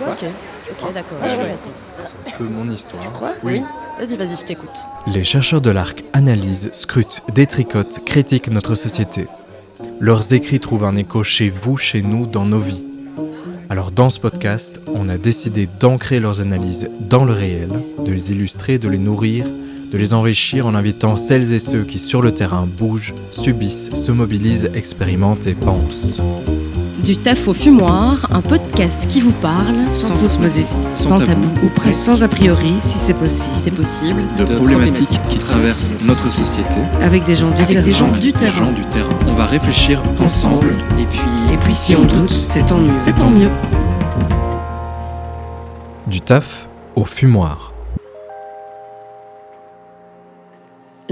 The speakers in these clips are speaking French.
Ok, ok, d'accord. Ah, je ouais. vais- C'est un peu mon histoire. Quoi Oui. Vas-y, vas-y, je t'écoute. Les chercheurs de l'ARC analysent, scrutent, détricotent, critiquent notre société. Leurs écrits trouvent un écho chez vous, chez nous, dans nos vies. Alors dans ce podcast, on a décidé d'ancrer leurs analyses dans le réel, de les illustrer, de les nourrir, de les enrichir en invitant celles et ceux qui sur le terrain bougent, subissent, se mobilisent, expérimentent et pensent. Du taf au fumoir, un podcast qui vous parle Sans fausse modestie, sans tabou ou presque, sans a priori si c'est possible, si c'est possible. de problématiques qui traversent notre société avec des gens du Avec terrain. des gens du des terrain. gens du terrain. On va réfléchir ensemble et puis Et puis si on doute, c'est tant mieux. C'est tant mieux. Du taf au fumoir.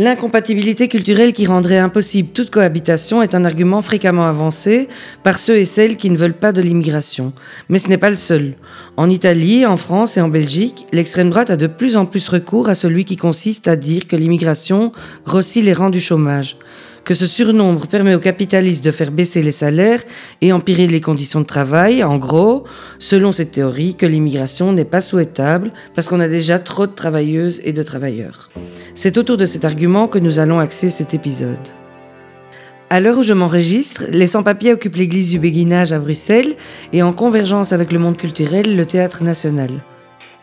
L'incompatibilité culturelle qui rendrait impossible toute cohabitation est un argument fréquemment avancé par ceux et celles qui ne veulent pas de l'immigration. Mais ce n'est pas le seul. En Italie, en France et en Belgique, l'extrême droite a de plus en plus recours à celui qui consiste à dire que l'immigration grossit les rangs du chômage, que ce surnombre permet aux capitalistes de faire baisser les salaires et empirer les conditions de travail. En gros, selon cette théorie, que l'immigration n'est pas souhaitable parce qu'on a déjà trop de travailleuses et de travailleurs. C'est autour de cet argument que nous allons axer cet épisode. À l'heure où je m'enregistre, les sans-papiers occupent l'église du Béguinage à Bruxelles et en convergence avec le monde culturel, le théâtre national.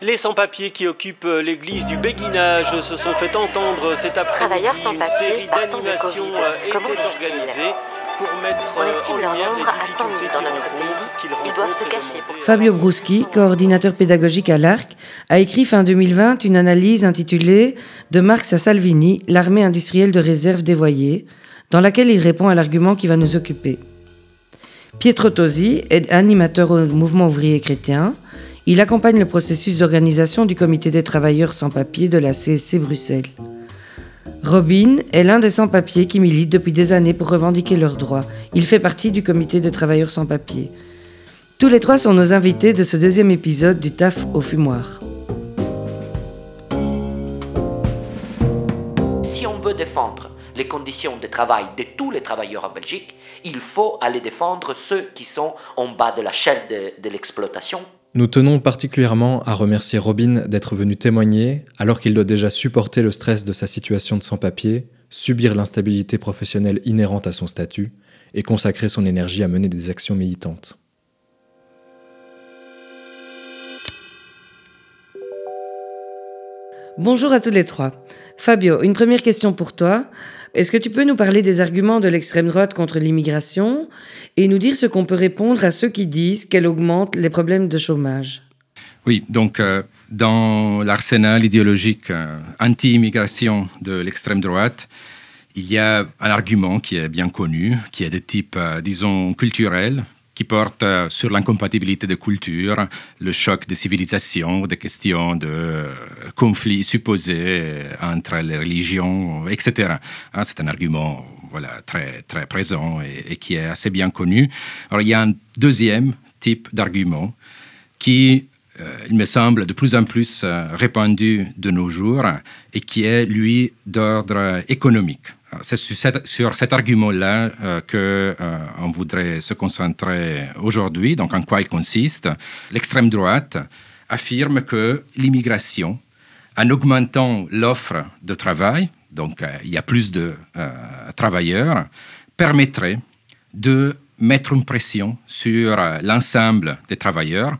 Les sans-papiers qui occupent euh, l'église du Béguinage se sont fait entendre cet après-midi. Une série d'animations euh, Comment était organisée pour mettre On euh, estime en leur nombre les à 100 000 difficultés dans notre qu'ils Ils doivent se cacher pour Fabio Bruschi, coordinateur pédagogique à l'ARC, a écrit fin 2020 une analyse intitulée De Marx à Salvini, l'armée industrielle de réserve dévoyée, dans laquelle il répond à l'argument qui va nous occuper. Pietro Tosi est animateur au mouvement ouvrier chrétien. Il accompagne le processus d'organisation du comité des travailleurs sans papier de la CSC Bruxelles. Robin est l'un des sans-papiers qui militent depuis des années pour revendiquer leurs droits. Il fait partie du comité des travailleurs sans papier. Tous les trois sont nos invités de ce deuxième épisode du TAF au fumoir. Si on veut défendre les conditions de travail de tous les travailleurs en Belgique, il faut aller défendre ceux qui sont en bas de la chaîne de, de l'exploitation. Nous tenons particulièrement à remercier Robin d'être venu témoigner alors qu'il doit déjà supporter le stress de sa situation de sans-papier, subir l'instabilité professionnelle inhérente à son statut et consacrer son énergie à mener des actions militantes. Bonjour à tous les trois. Fabio, une première question pour toi. Est-ce que tu peux nous parler des arguments de l'extrême droite contre l'immigration et nous dire ce qu'on peut répondre à ceux qui disent qu'elle augmente les problèmes de chômage? Oui, donc euh, dans l'arsenal idéologique euh, anti-immigration de l'extrême droite, il y a un argument qui est bien connu, qui est de type, euh, disons, culturel, qui porte euh, sur l'incompatibilité de cultures, le choc de civilisation, des questions de euh, conflits supposés entre les religions, etc. Hein, c'est un argument voilà, très, très présent et, qui est assez bien connu. Alors, il y a un deuxième type d'argument qui, euh, il me semble, de plus en plus euh, répandu de nos jours et qui est, lui, d'ordre économique. Alors, C'est sur, cet- argument-là euh, que euh, on voudrait se concentrer aujourd'hui. Donc, en quoi il consiste L'extrême droite affirme que l'immigration, en augmentant l'offre de travail, donc euh, il y a plus de euh, travailleurs, permettrait de mettre une pression sur euh, l'ensemble des travailleurs,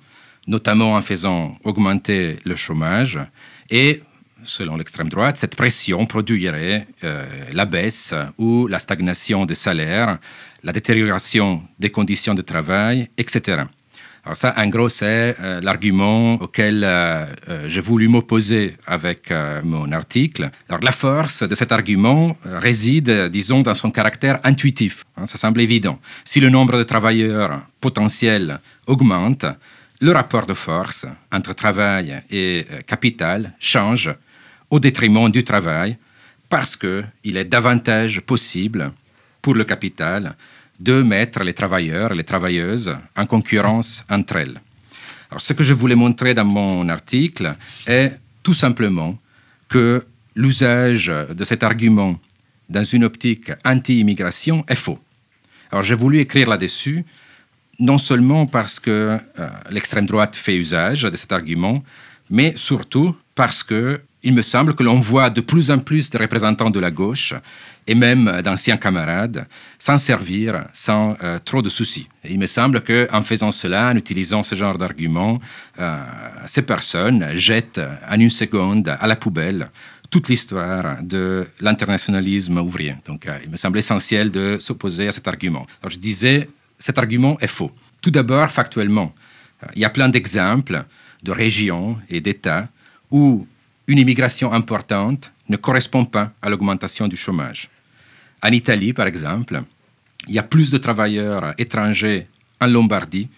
notamment en faisant augmenter le chômage. Et, selon l'extrême droite, cette pression produirait euh, la baisse ou la stagnation des salaires, la détérioration des conditions de travail, etc. Alors ça, en gros, c'est euh, l'argument auquel euh, j'ai voulu m'opposer avec mon article. Alors la force de cet argument réside, disons, dans son caractère intuitif. hein, ça semble évident. Si le nombre de travailleurs potentiels augmente, le rapport de force entre travail et capital change au détriment du travail parce qu'il est davantage possible pour le capital de mettre les travailleurs et les travailleuses en concurrence entre elles. Alors, ce que je voulais montrer dans mon article est tout simplement que l'usage de cet argument dans une optique anti-immigration est faux. Alors, j'ai voulu écrire là-dessus non seulement parce que euh, l'extrême droite fait usage de cet argument, mais surtout parce que il me semble que l'on voit de plus en plus de représentants de la gauche et même d'anciens camarades s'en servir sans euh, trop de soucis. Il me semble qu'en faisant cela, en utilisant ce genre d'argument, euh, ces personnes jettent en une seconde à la poubelle toute l'histoire de l'internationalisme ouvrier. Donc euh, il me semble essentiel de s'opposer à cet argument. Je disais, cet argument est faux. Tout d'abord, factuellement, il y a plein d'exemples de régions et d'États où une immigration importante ne correspond pas à l'augmentation du chômage. En Italie, par exemple, il y a plus de travailleurs étrangers en Lombardie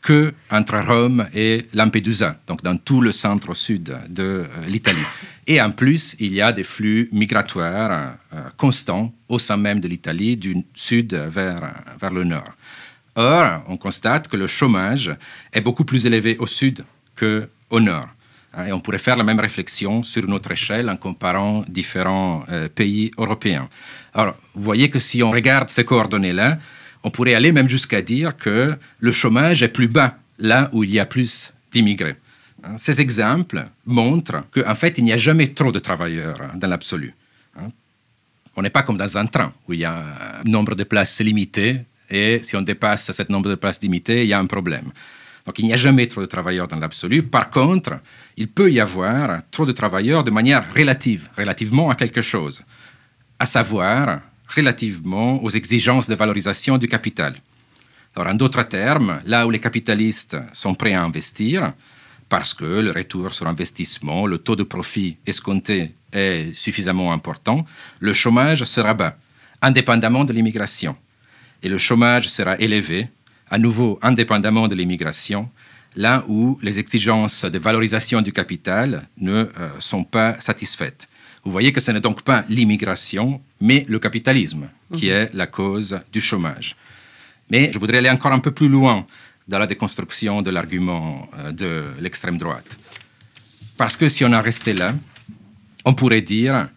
que entre Rome et Lampedusa, donc dans tout le centre-sud de euh, l'Italie. Et en plus, il y a des flux migratoires euh, constants au sein même de l'Italie, du sud vers, vers le nord. Or, on constate que le chômage est beaucoup plus élevé au sud qu'au nord. Hein, et on pourrait faire la même réflexion sur notre échelle en comparant différents euh, pays européens. Alors, vous voyez que si on regarde ces coordonnées-là, on pourrait aller même jusqu'à dire que le chômage est plus bas là où il y a plus d'immigrés. Hein, ces exemples montrent qu'en fait, il n'y a jamais trop de travailleurs hein, dans l'absolu. On n'est pas comme dans un train où il y a un nombre de places limité et si on dépasse ce nombre de places limité, il y a un problème. Donc il n'y a jamais trop de travailleurs dans l'absolu. Par contre, il peut y avoir trop de travailleurs de manière relative, relativement à quelque chose, à savoir relativement aux exigences de valorisation du capital. Alors, en d'autres termes, là où les capitalistes sont prêts à investir, parce que le retour sur investissement, le taux de profit escompté est suffisamment important, le chômage sera bas, indépendamment de l'immigration. Et le chômage sera élevé à nouveau indépendamment de l'immigration, là où les exigences de valorisation du capital ne euh, sont pas satisfaites. Vous voyez que ce n'est donc pas l'immigration, mais le capitalisme qui mhm. est la cause du chômage. Mais je voudrais aller encore un peu plus loin dans la déconstruction de l'argument euh, de l'extrême droite. Parce que si on en restait là, on pourrait dire,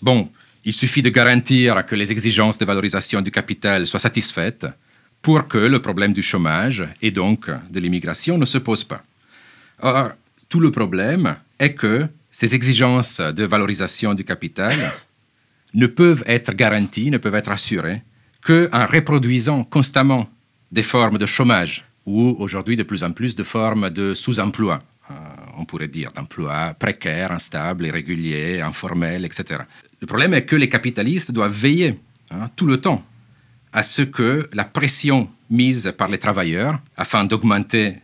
bon, il suffit de garantir que les exigences de valorisation du capital soient satisfaites, pour que le problème du chômage et donc de l'immigration ne se pose pas. Or, tout le problème est que ces exigences de valorisation du capital ne peuvent être garanties, ne peuvent être assurées qu'en reproduisant constamment des formes de chômage ou aujourd'hui de plus en plus de formes de sous-emploi, euh, on pourrait dire, d'emploi précaires, instables, irréguliers, informels, etc. Le problème est que les capitalistes doivent veiller hein, tout le temps à ce que la pression mise par les travailleurs afin d'augmenter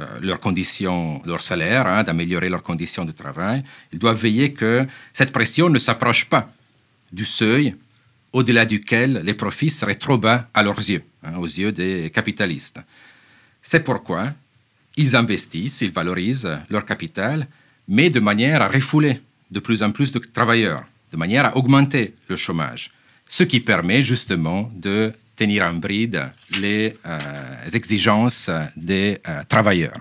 euh, leurs conditions, leur salaire, hein, d'améliorer leurs conditions de travail, ils doivent veiller que cette pression ne s'approche pas du seuil au-delà duquel les profits seraient trop bas à leurs yeux, hein, aux yeux des capitalistes. C'est pourquoi ils investissent, ils valorisent leur capital, mais de manière à refouler de plus en plus de travailleurs, de manière à augmenter le chômage ce qui permet justement de tenir en bride les euh, exigences des euh, travailleurs.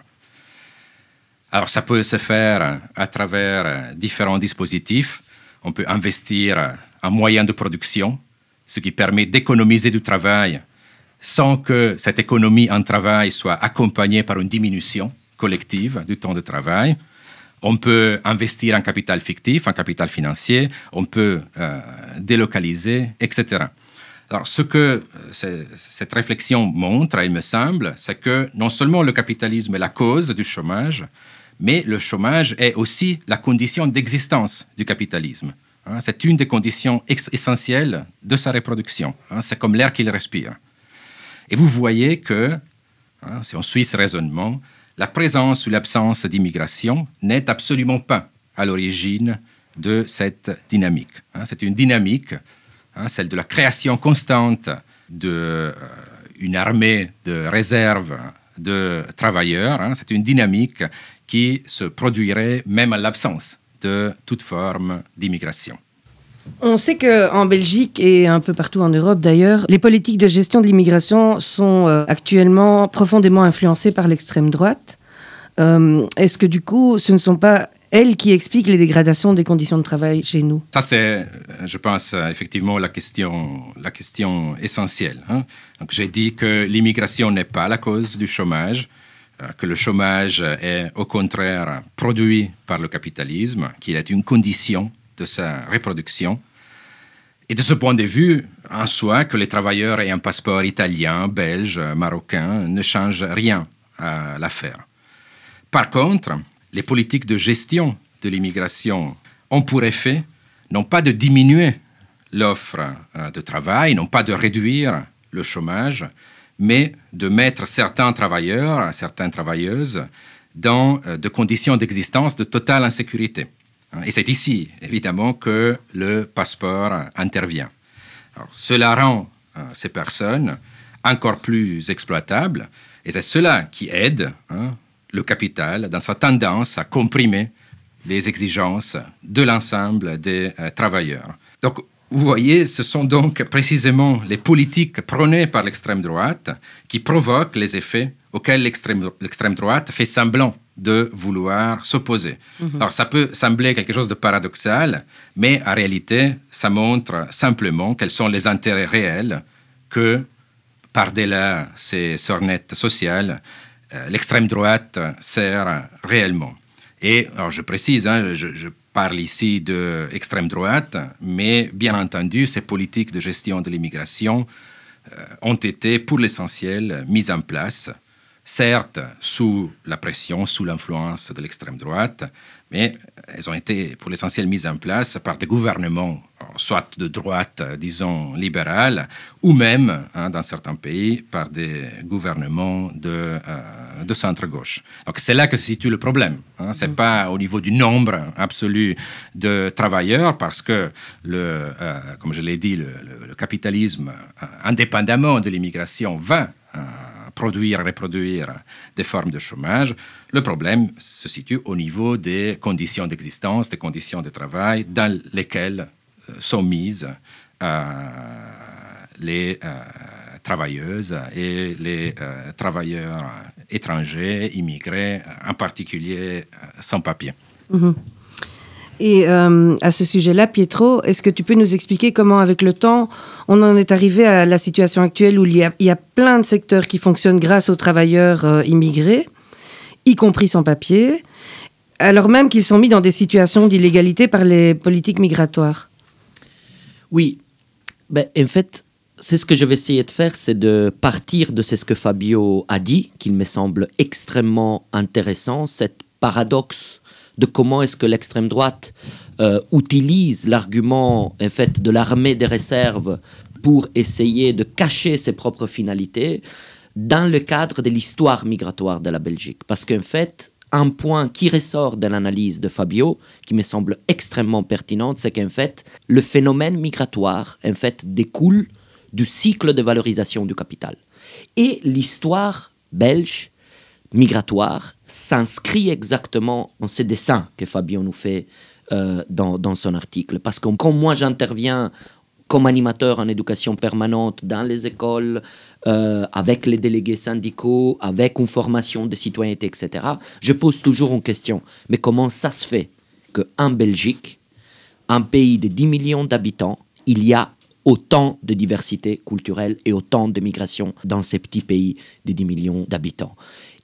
Alors ça peut se faire à travers différents dispositifs. On peut investir en moyens de production, ce qui permet d'économiser du travail sans que cette économie en travail soit accompagnée par une diminution collective du temps de travail. On peut investir en capital fictif, en capital financier, on peut euh, délocaliser, etc. Alors, ce que euh, cette réflexion montre, il me semble, c'est que non seulement le capitalisme est la cause du chômage, mais le chômage est aussi la condition d'existence du capitalisme. Hein. c'est une des conditions essentielles de sa reproduction. Hein. c'est comme l'air qu'il respire. Et vous voyez que, hein, si on suit ce raisonnement, la présence ou l'absence d'immigration n'est absolument pas à l'origine de cette dynamique. Hein. C'est une dynamique, hein, celle de la création constante d'une euh, armée de réserve de travailleurs. Hein. C'est une dynamique qui se produirait même à l'absence de toute forme d'immigration. On sait qu'en Belgique et un peu partout en Europe d'ailleurs, les politiques de gestion de l'immigration sont euh, actuellement profondément influencées par l'extrême droite. Euh, est-ce que du coup, ce ne sont pas elle qui explique les dégradations des conditions de travail chez nous? Ça, c'est, je pense, effectivement la question, la question essentielle. Hein. J'ai dit que l'immigration n'est pas la cause du chômage, euh, que le chômage est au contraire produit par le capitalisme, qu'il est une condition de sa reproduction. Et de ce point de vue, en soi, que les travailleurs aient un passeport italien, belge, marocain ne change rien à l'affaire. Par contre, les politiques de gestion de l'immigration ont pour effet non pas de diminuer l'offre euh, de travail, non pas de réduire le chômage, mais de mettre certains travailleurs, certaines travailleuses dans euh, de conditions d'existence de totale insécurité. Et c'est ici, évidemment, que le passeport intervient. cela rend euh, ces personnes encore plus exploitables, et c'est cela qui aide hein, le capital dans sa tendance à comprimer les exigences de l'ensemble des euh, travailleurs. Donc, vous voyez, ce sont donc précisément les politiques prônées par l'extrême droite qui provoquent les effets auxquels l'extrême droite fait semblant de vouloir s'opposer. Mhm. Alors ça peut sembler quelque chose de paradoxal, mais en réalité, ça montre simplement quels sont les intérêts réels que, par-delà ces sornettes sociales, euh, l'extrême droite sert réellement. Et alors je précise, hein, je, parle ici de extrême droite, mais bien entendu, ces politiques de gestion de l'immigration euh, ont été pour l'essentiel mises en place certes sous la pression, sous l'influence de l'extrême droite, mais elles ont été pour l'essentiel mises en place par des gouvernements, soit de droite, disons, libérale, ou même, hein, dans certains pays, par des gouvernements de, euh, de centre-gauche. Donc c'est là que se situe le problème. Hein. Ce n'est pas au niveau du nombre absolu de travailleurs, parce que, le, euh, comme je l'ai dit, le, le capitalisme, euh, indépendamment de l'immigration, va produire, reproduire des formes de chômage. Le problème se situe au niveau des conditions d'existence, des conditions de travail dans lesquelles euh, sont mises euh, les euh, travailleuses et les travailleurs étrangers, immigrés, en particulier sans papier. Mhm. Et euh, à ce sujet-là, Pietro, est-ce que tu peux nous expliquer comment, avec le temps, on en est arrivé à la situation actuelle où il y a, plein de secteurs qui fonctionnent grâce aux travailleurs euh, immigrés, y compris sans papier, alors même qu'ils sont mis dans des situations d'illégalité par les politiques migratoires? Oui. Ben, en fait, c'est ce que je vais essayer de faire, c'est de partir de ce que Fabio a dit, qu'il me semble extrêmement intéressant, cette paradoxe de comment est-ce que l'extrême droite euh, utilise l'argument en fait de l'armée des réserves pour essayer de cacher ses propres finalités dans le cadre de l'histoire migratoire de la Belgique. Parce qu'en fait, un point qui ressort de l'analyse de Fabio, qui me semble extrêmement pertinente, c'est qu'en fait, le phénomène migratoire, en fait, découle du cycle de valorisation du capital. Et l'histoire belge migratoire s'inscrit exactement en ces dessins que Fabien nous fait euh, dans, son article. Parce que quand moi j'interviens comme animateur en éducation permanente dans les écoles, euh, avec les délégués syndicaux, avec une formation de citoyenneté, etc., je pose toujours une question. Mais comment ça se fait qu'en Belgique, un pays de 10 millions d'habitants, il y a autant de diversité culturelle et autant de migration dans ces petits pays de 10 millions d'habitants?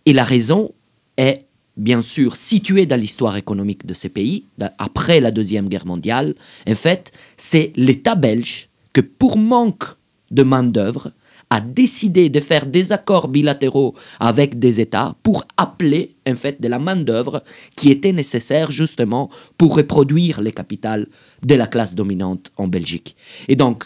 Et la raison est bien sûr située dans l'histoire économique de ces pays, après la Deuxième Guerre mondiale. En fait, c'est l'État belge que, pour manque de main-d'œuvre, a décidé de faire des accords bilatéraux avec des États pour appeler en fait de la main-d'œuvre qui était nécessaire justement pour reproduire les capitales de la classe dominante en Belgique. Et donc,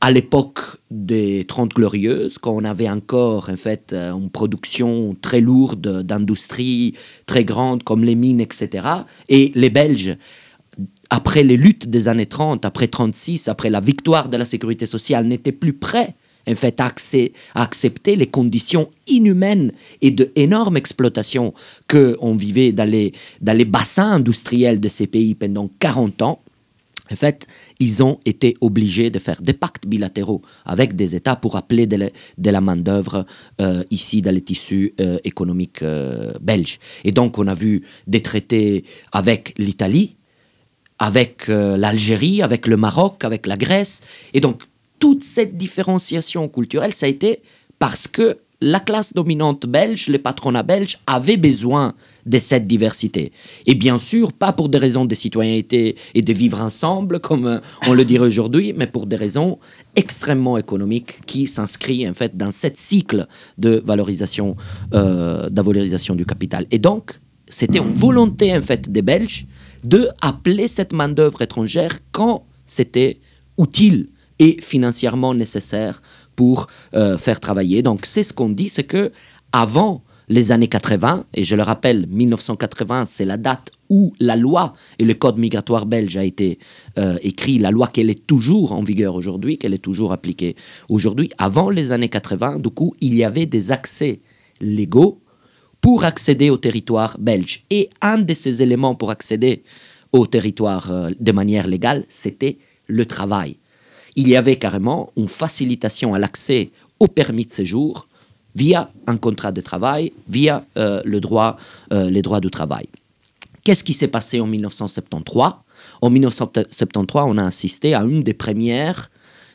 à l'époque des Trente Glorieuses, quand on avait encore en fait euh, une production très lourde d'industrie très grande comme les mines, etc. Et les Belges, après les luttes des années 30, après 36, après la victoire de la sécurité sociale, n'étaient plus prêts en fait à, accepter les conditions inhumaines et de énorme exploitation que on vivait dans les, dans les bassins industriels de ces pays pendant 40 ans. en fait, ils ont été obligés de faire des pactes bilatéraux avec des États pour appeler de la, main-d'œuvre euh, ici dans les tissus euh, économiques euh, belges. Et donc, on a vu des traités avec l'Italie, avec l'Algérie, avec le Maroc, avec la Grèce. Et donc, toute cette différenciation culturelle, ça a été parce que la classe dominante belge, les patronats belges, avaient besoin de cette diversité. Et bien sûr, pas pour des raisons de citoyenneté et de vivre ensemble, comme euh, on le dirait aujourd'hui, mais pour des raisons extrêmement économiques qui s'inscrivent en fait dans cette cycle de valorisation, euh, du capital. Et donc, c'était une volonté en fait des Belges de appeler cette main d'œuvre étrangère quand c'était utile et financièrement nécessaire pour euh, faire travailler. Donc c'est ce qu'on dit, c'est que avant les années 80, et je le rappelle, 1980, c'est la date où la loi et le code migratoire belge a été euh, écrit, la loi qu'elle est toujours en vigueur aujourd'hui, qu'elle est toujours appliquée aujourd'hui. Avant les années 80, du coup, il y avait des accès légaux pour accéder au territoire belge. Et un de ces éléments pour accéder au territoire euh, de manière légale, c'était le travail il y avait carrément une facilitation à l'accès au permis de séjour via un contrat de travail, via euh, euh, les droits du travail. Qu'est-ce qui s'est passé en 1973 En 1973, on a assisté à une des premières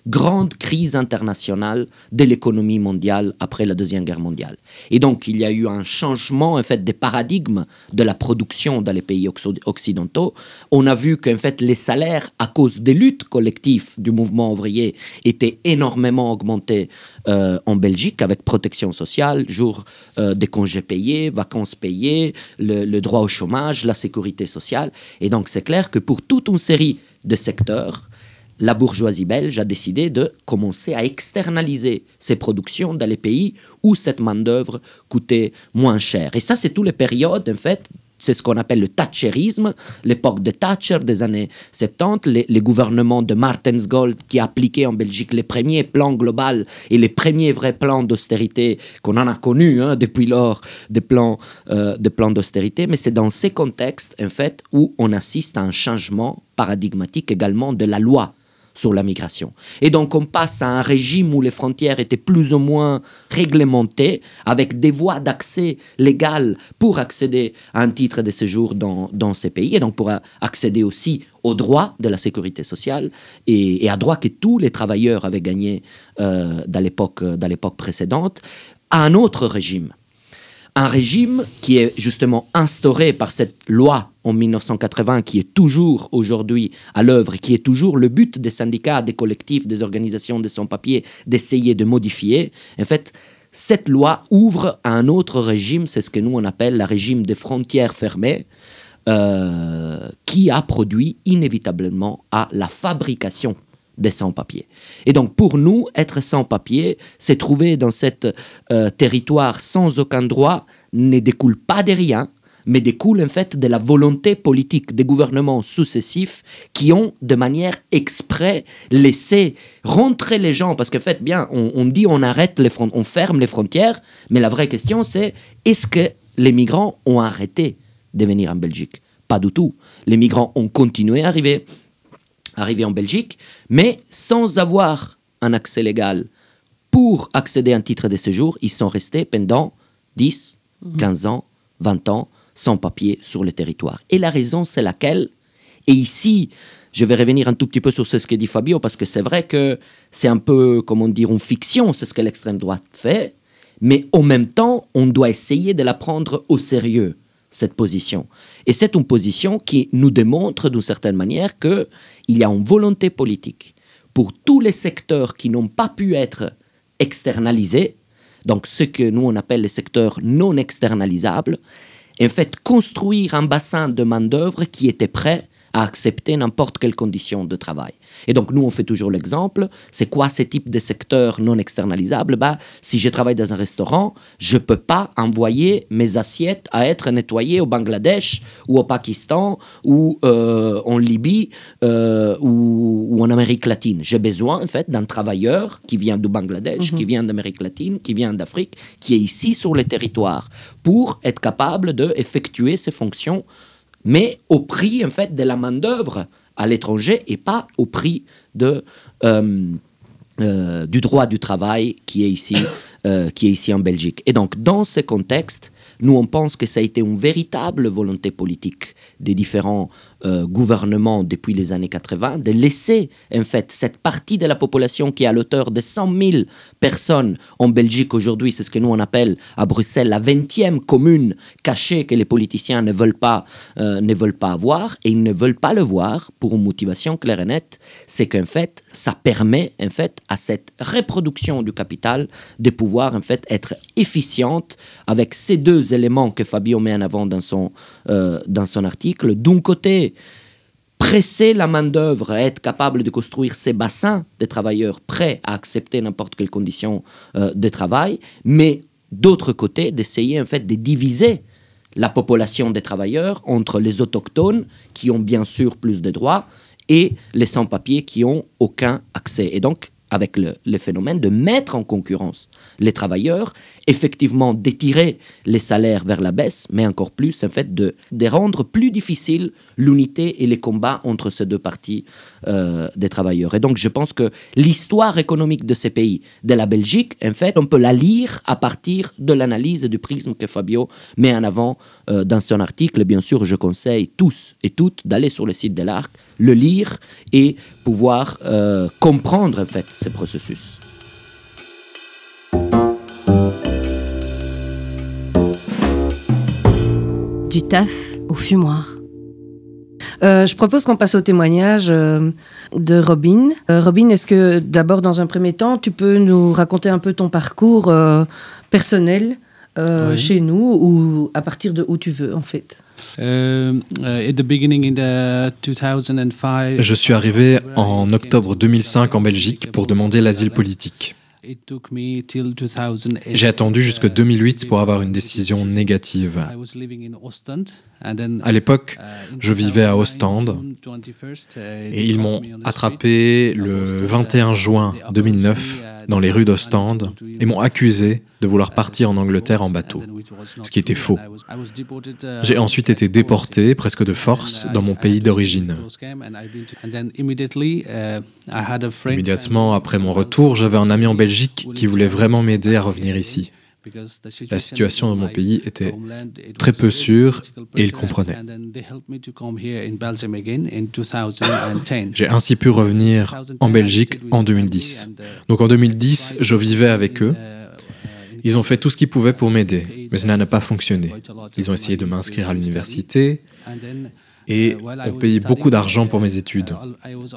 grande crise internationale de l'économie mondiale après la Deuxième Guerre mondiale. Et donc, il y a eu un changement, en fait, des paradigmes de la production dans les pays occidentaux. On a vu qu'en fait, les salaires, à cause des luttes collectives du mouvement ouvrier, étaient énormément augmentés euh, en Belgique avec protection sociale, jour euh, des congés payés, vacances payées, le, le droit au chômage, la sécurité sociale. Et donc, c'est clair que pour toute une série de secteurs, la bourgeoisie belge a décidé de commencer à externaliser ses productions dans les pays où cette main-d'œuvre coûtait moins cher. Et ça, c'est toutes les périodes, en fait, c'est ce qu'on appelle le Thatcherisme, l'époque de Thatcher des années 70, les, gouvernements de Martensgold qui appliquaient en Belgique les premiers plans globaux et les premiers vrais plans d'austérité qu'on en a connus hein, depuis lors, des plans, euh, des plans d'austérité. Mais c'est dans ces contextes, en fait, où on assiste à un changement paradigmatique également de la loi sur la migration. Et donc on passe à un régime où les frontières étaient plus ou moins réglementées, avec des voies d'accès légales pour accéder à un titre de séjour dans, ces pays, et donc pour accéder aussi aux droits de la sécurité sociale et, à droits que tous les travailleurs avaient gagnés euh, dans l'époque précédente, à un autre régime un régime qui est justement instauré par cette loi en 1980, qui est toujours aujourd'hui à l'œuvre, qui est toujours le but des syndicats, des collectifs, des organisations de sans-papiers d'essayer de modifier. En fait, cette loi ouvre à un autre régime, c'est ce que nous on appelle le régime des frontières fermées, euh, qui a produit inévitablement à la fabrication des sans-papiers. Et donc pour nous, être sans-papier, c'est trouver dans cet euh, territoire sans aucun droit, ne découle pas de rien, mais découle en fait de la volonté politique des gouvernements successifs qui ont de manière exprès laissé rentrer les gens, parce qu'en fait, bien, on, dit on arrête les on ferme les frontières, mais la vraie question c'est est-ce que les migrants ont arrêté de venir en Belgique? Pas du tout. Les migrants ont continué à arriver arrivés en Belgique, mais sans avoir un accès légal pour accéder à un titre de séjour, ils sont restés pendant 10, 15 mhm. ans, 20 ans, sans papier sur le territoire. Et la raison, c'est laquelle? Et ici, je vais revenir un tout petit peu sur ce que dit Fabio, parce que c'est vrai que c'est un peu, comment dire, une fiction, c'est ce que l'extrême droite fait, mais en même temps, on doit essayer de la prendre au sérieux cette position. Et c'est une position qui nous démontre d'une certaine manière qu'il y a une volonté politique pour tous les secteurs qui n'ont pas pu être externalisés, donc ce que nous on appelle les secteurs non externalisables, en fait construire un bassin de main-d'œuvre qui était prêt à accepter n'importe quelle condition de travail. Et donc, nous, on fait toujours l'exemple. C'est quoi ces types de secteurs non externalisables? Bah, Si je travaille dans un restaurant, je ne peux pas envoyer mes assiettes à être nettoyées au Bangladesh ou au Pakistan ou euh, en Libye euh, ou, en Amérique latine. J'ai besoin, en fait, d'un travailleur qui vient du Bangladesh, mhm. qui vient d'Amérique latine, qui vient d'Afrique, qui est ici sur le territoire pour être capable d'effectuer ces fonctions mais au prix en fait de la main d'œuvre à l'étranger et pas au prix de, euh, euh, du droit du travail qui est, ici, euh, qui est ici en Belgique. Et donc, dans ce contexte, nous, on pense que ça a été une véritable volonté politique des différents euh, gouvernements depuis les années 80 de laisser, en fait, cette partie de la population qui est à l'auteur de 100 000 personnes en Belgique aujourd'hui, c'est ce que nous on appelle à Bruxelles la 20e commune cachée que les politiciens ne veulent pas, euh, ne veulent pas avoir, et ils ne veulent pas le voir pour une motivation claire et nette, c'est qu'en fait, ça permet en fait à cette reproduction du capital de pouvoir en fait être efficiente avec ces deux éléments que Fabio met en avant dans son, euh, dans son article. D'un côté, presser la main-d'œuvre, être capable de construire ces bassins de travailleurs prêts à accepter n'importe quelle condition euh, de travail, mais d'autre côté, d'essayer en fait de diviser la population des travailleurs entre les autochtones qui ont bien sûr plus de droits et les sans-papiers qui ont aucun accès. Et donc, avec le, phénomène de mettre en concurrence les travailleurs, effectivement d'étirer les salaires vers la baisse, mais encore plus, en fait, de, de rendre plus difficile l'unité et les combats entre ces deux parties euh, des travailleurs. Et donc, je pense que l'histoire économique de ces pays, de la Belgique, en fait, on peut la lire à partir de l'analyse du prisme que Fabio met en avant euh, dans son article. Bien sûr, je conseille tous et toutes d'aller sur le site de l'ARC, le lire et pouvoir euh, comprendre, en fait, ce processus. Du taf au fumoir. Euh, je propose qu'on passe au témoignage euh, de Robin. Euh, Robin, est-ce que d'abord, dans un premier temps, tu peux nous raconter un peu ton parcours euh, personnel? Oui. chez nous ou à partir de où tu veux, en fait je suis arrivé en octobre 2005 en Belgique pour demander l'asile politique. J'ai attendu jusqu'en 2008 pour avoir une décision négative. À l'époque, je vivais à Ostende et ils m'ont attrapé le 21 juin 2009 dans les rues d'Ostende et m'ont accusé de vouloir partir en Angleterre en bateau, ce qui était faux. J'ai ensuite été déporté presque de force dans mon pays d'origine. Immédiatement après mon retour, j'avais un ami en Belgique qui voulait vraiment m'aider à revenir ici. La situation dans mon pays était très peu sûre et il comprenait. J'ai ainsi pu revenir en Belgique en 2010. Donc en 2010, je vivais avec eux. Ils ont fait tout ce qu'ils pouvaient pour m'aider, mais cela n'a pas fonctionné. Ils ont essayé de m'inscrire à l'université et ont payé beaucoup d'argent pour mes études.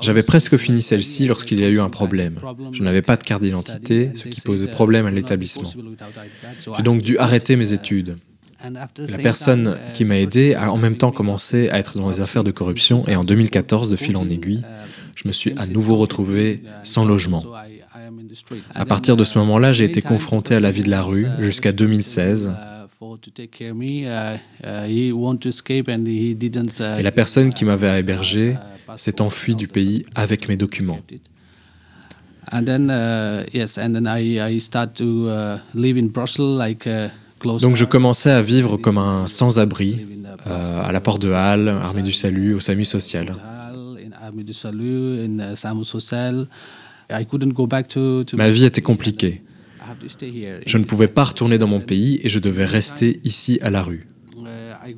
J'avais presque fini celle-ci lorsqu'il y a eu un problème. Je n'avais pas de carte d'identité, ce qui posait problème à l'établissement. J'ai donc dû arrêter mes études. La personne qui m'a aidé a en même temps commencé à être dans les affaires de corruption et en 2014, de fil en aiguille, je me suis à nouveau retrouvé sans logement. À partir de ce moment-là, j'ai été confronté à la vie de la rue jusqu'à 2016. Et la personne qui m'avait hébergé s'est enfuie du pays avec mes documents. Donc je commençais à vivre comme un sans-abri euh, à la porte de Halle, Armée du Salut, au SAMU social. Ma vie était compliquée. Je ne pouvais pas retourner dans mon pays et je devais rester ici à la rue.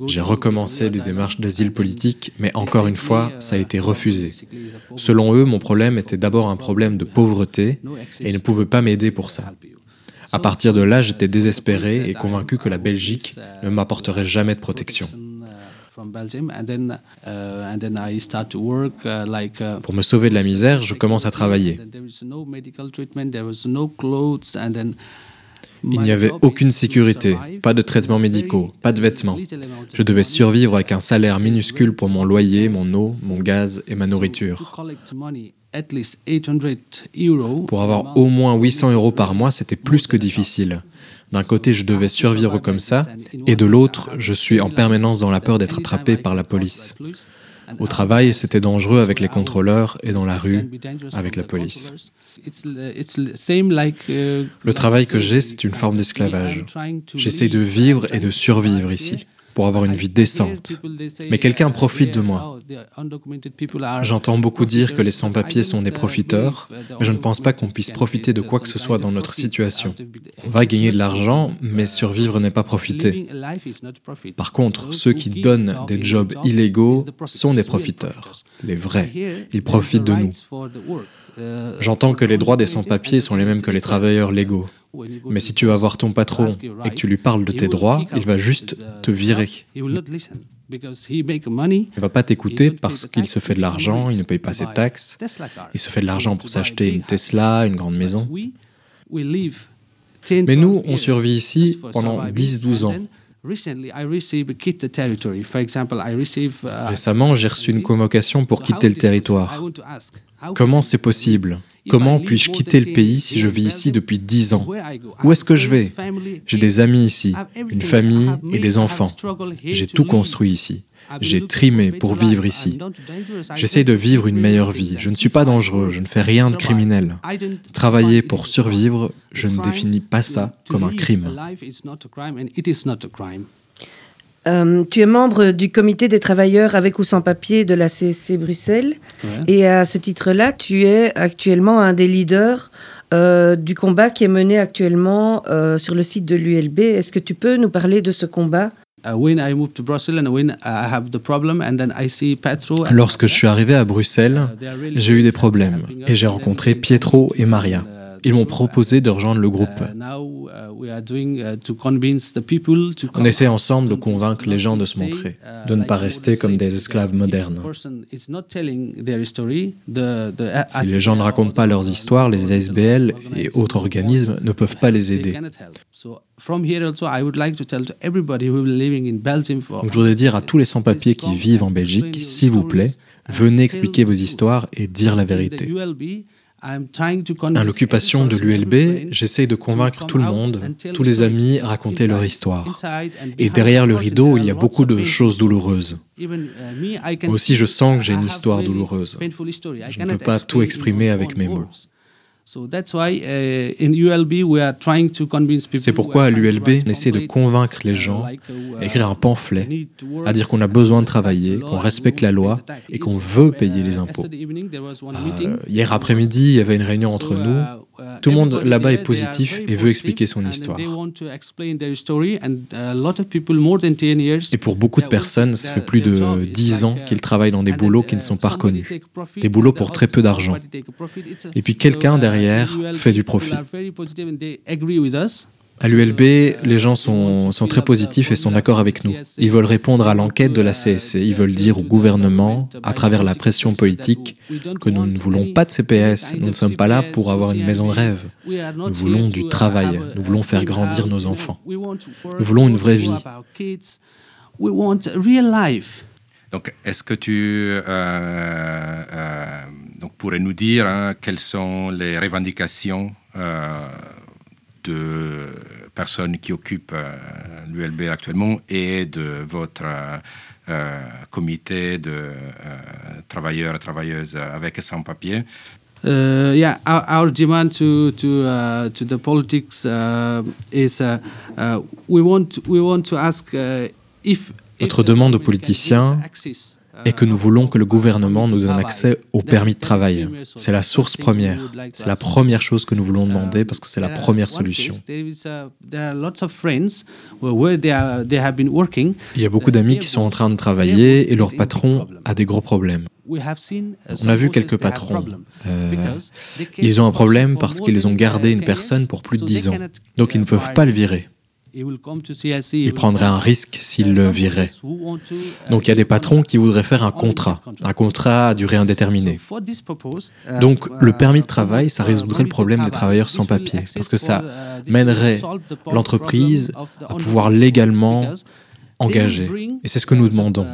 J'ai recommencé des démarches d'asile politique, mais encore une fois, ça a été refusé. Selon eux, mon problème était d'abord un problème de pauvreté et ils ne pouvaient pas m'aider pour ça. À partir de là, j'étais désespéré et convaincu que la Belgique ne m'apporterait jamais de protection. Pour me sauver de la misère, je commence à travailler. Il n'y avait aucune sécurité, pas de traitements médicaux, pas de vêtements. Je devais survivre avec un salaire minuscule pour mon loyer, mon eau, mon gaz et ma nourriture. Pour avoir au moins 800 euros par mois, c'était plus que difficile. D'un côté, je devais survivre comme ça, et de l'autre, je suis en permanence dans la peur d'être attrapé par la police. Au travail, c'était dangereux avec les contrôleurs et dans la rue avec la police. Le travail que j'ai, c'est une forme d'esclavage. J'essaie de vivre et de survivre ici. Pour avoir une vie décente. Mais quelqu'un profite de moi. J'entends beaucoup dire que les sans-papiers sont des profiteurs, mais je ne pense pas qu'on puisse profiter de quoi que ce soit dans notre situation. On va gagner de l'argent, mais survivre n'est pas profiter. Par contre, ceux qui donnent des jobs illégaux sont des profiteurs, les vrais. Ils profitent de nous. J'entends que les droits des sans-papiers sont les mêmes que les travailleurs légaux. Mais si tu vas voir ton patron et que tu lui parles de tes droits, il va juste te virer. Il ne va pas t'écouter parce qu'il se fait de l'argent, il ne paye pas ses taxes, il se fait de l'argent pour s'acheter une Tesla, une grande maison. Mais nous, on survit ici pendant 10-12 ans. Récemment, j'ai reçu une convocation pour quitter le territoire. Comment c'est possible? Comment puis-je quitter le pays si je vis ici depuis dix ans? Où est-ce que je vais? J'ai des amis ici, une famille et des enfants. J'ai tout construit ici. J'ai trimé pour vivre ici. J'essaie de vivre une meilleure vie. Je ne suis pas dangereux, je ne fais rien de criminel. Travailler pour survivre, je ne définis pas ça comme un crime. Euh, tu es membre du comité des travailleurs avec ou sans papier de la CSC Bruxelles. Et à ce titre-là, tu es actuellement un des leaders euh, du combat qui est mené actuellement euh, sur le site de l'ULB. Est-ce que tu peux nous parler de ce combat? Lorsque je suis arrivé à Bruxelles, j'ai eu des problèmes et j'ai rencontré Pietro et Maria. Ils m'ont proposé de rejoindre le groupe. On essaie ensemble de convaincre les gens de se montrer, de ne pas rester comme des esclaves modernes. Si les gens ne racontent pas leurs histoires, les ASBL et autres organismes ne peuvent pas les aider. Donc, je voudrais dire à tous les sans-papiers qui vivent en Belgique, s'il vous plaît, venez expliquer vos histoires et dire la vérité. À l'occupation de l'ULB, j'essaye de convaincre tout le monde, tous les amis, à raconter leur histoire. Et derrière le rideau, il y a beaucoup de choses douloureuses. Moi aussi, je sens que j'ai une histoire douloureuse. Je ne peux pas tout exprimer avec mes mots. C'est pourquoi à l'ULB, on essaie de convaincre les gens à écrire un pamphlet, à dire qu'on a besoin de travailler, qu'on respecte la loi et qu'on veut payer les impôts. Euh, hier après-midi, il y avait une réunion entre nous tout le monde là-bas est positif et veut expliquer son histoire. Et pour beaucoup de personnes, ça fait plus de 10 ans qu'ils travaillent dans des boulots qui ne sont pas reconnus, des boulots pour très peu d'argent. Et puis quelqu'un derrière fait du profit. À l'ULB, les gens sont, sont, très positifs et sont d'accord avec nous. Ils veulent répondre à l'enquête de la CSC. Ils veulent dire au gouvernement, à travers la pression politique, que nous ne voulons pas de CPS. Nous ne sommes pas là pour avoir une maison de rêve. Nous voulons du travail. Nous voulons faire grandir nos enfants. Nous voulons une vraie vie. Donc, est-ce que tu euh, euh, donc pourrais nous dire hein, quelles sont les revendications euh, de personnes qui occupent euh, l'ULB actuellement et de votre euh, euh, comité de travailleurs et travailleuses avec et sans papier. Uh, yeah, our, our, demand to to uh, to the politics uh, is uh, uh, we want we want to ask uh, if Notre demande aux politiciens et que nous voulons que le gouvernement nous donne accès au permis de travail. C'est la source première. C'est la première chose que nous voulons demander parce que c'est la première solution. Il y a beaucoup d'amis qui sont en train de travailler et leur patron a des gros problèmes. On a vu quelques patrons. Euh, ils ont un problème parce qu'ils ont gardé une personne pour plus de 10 ans. Donc ils ne peuvent pas le virer. Il prendrait un risque s'il le virait. Donc il y a des patrons qui voudraient faire un contrat, un contrat à durée indéterminée. Donc le permis de travail, ça résoudrait le problème des travailleurs sans papier, parce que ça mènerait l'entreprise à pouvoir légalement engagés. Et c'est ce que nous demandons.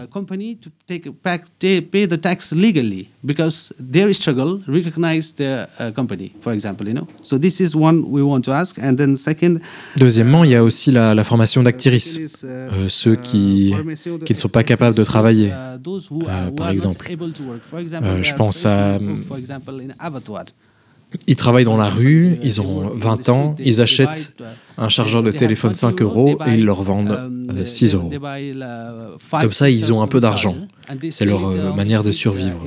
Deuxièmement, il y a aussi la, la formation d'actrices, uh, euh, ceux qui, uh, qui ne sont pas capables de travailler, uh, euh, par exemple. Euh, je pense à Ils travaillent dans la rue, ils ont 20 ans, ils achètent un chargeur de téléphone 5 euros et ils leur vendent 6 euros. Comme ça, ils ont un peu d'argent. C'est leur euh, manière de survivre.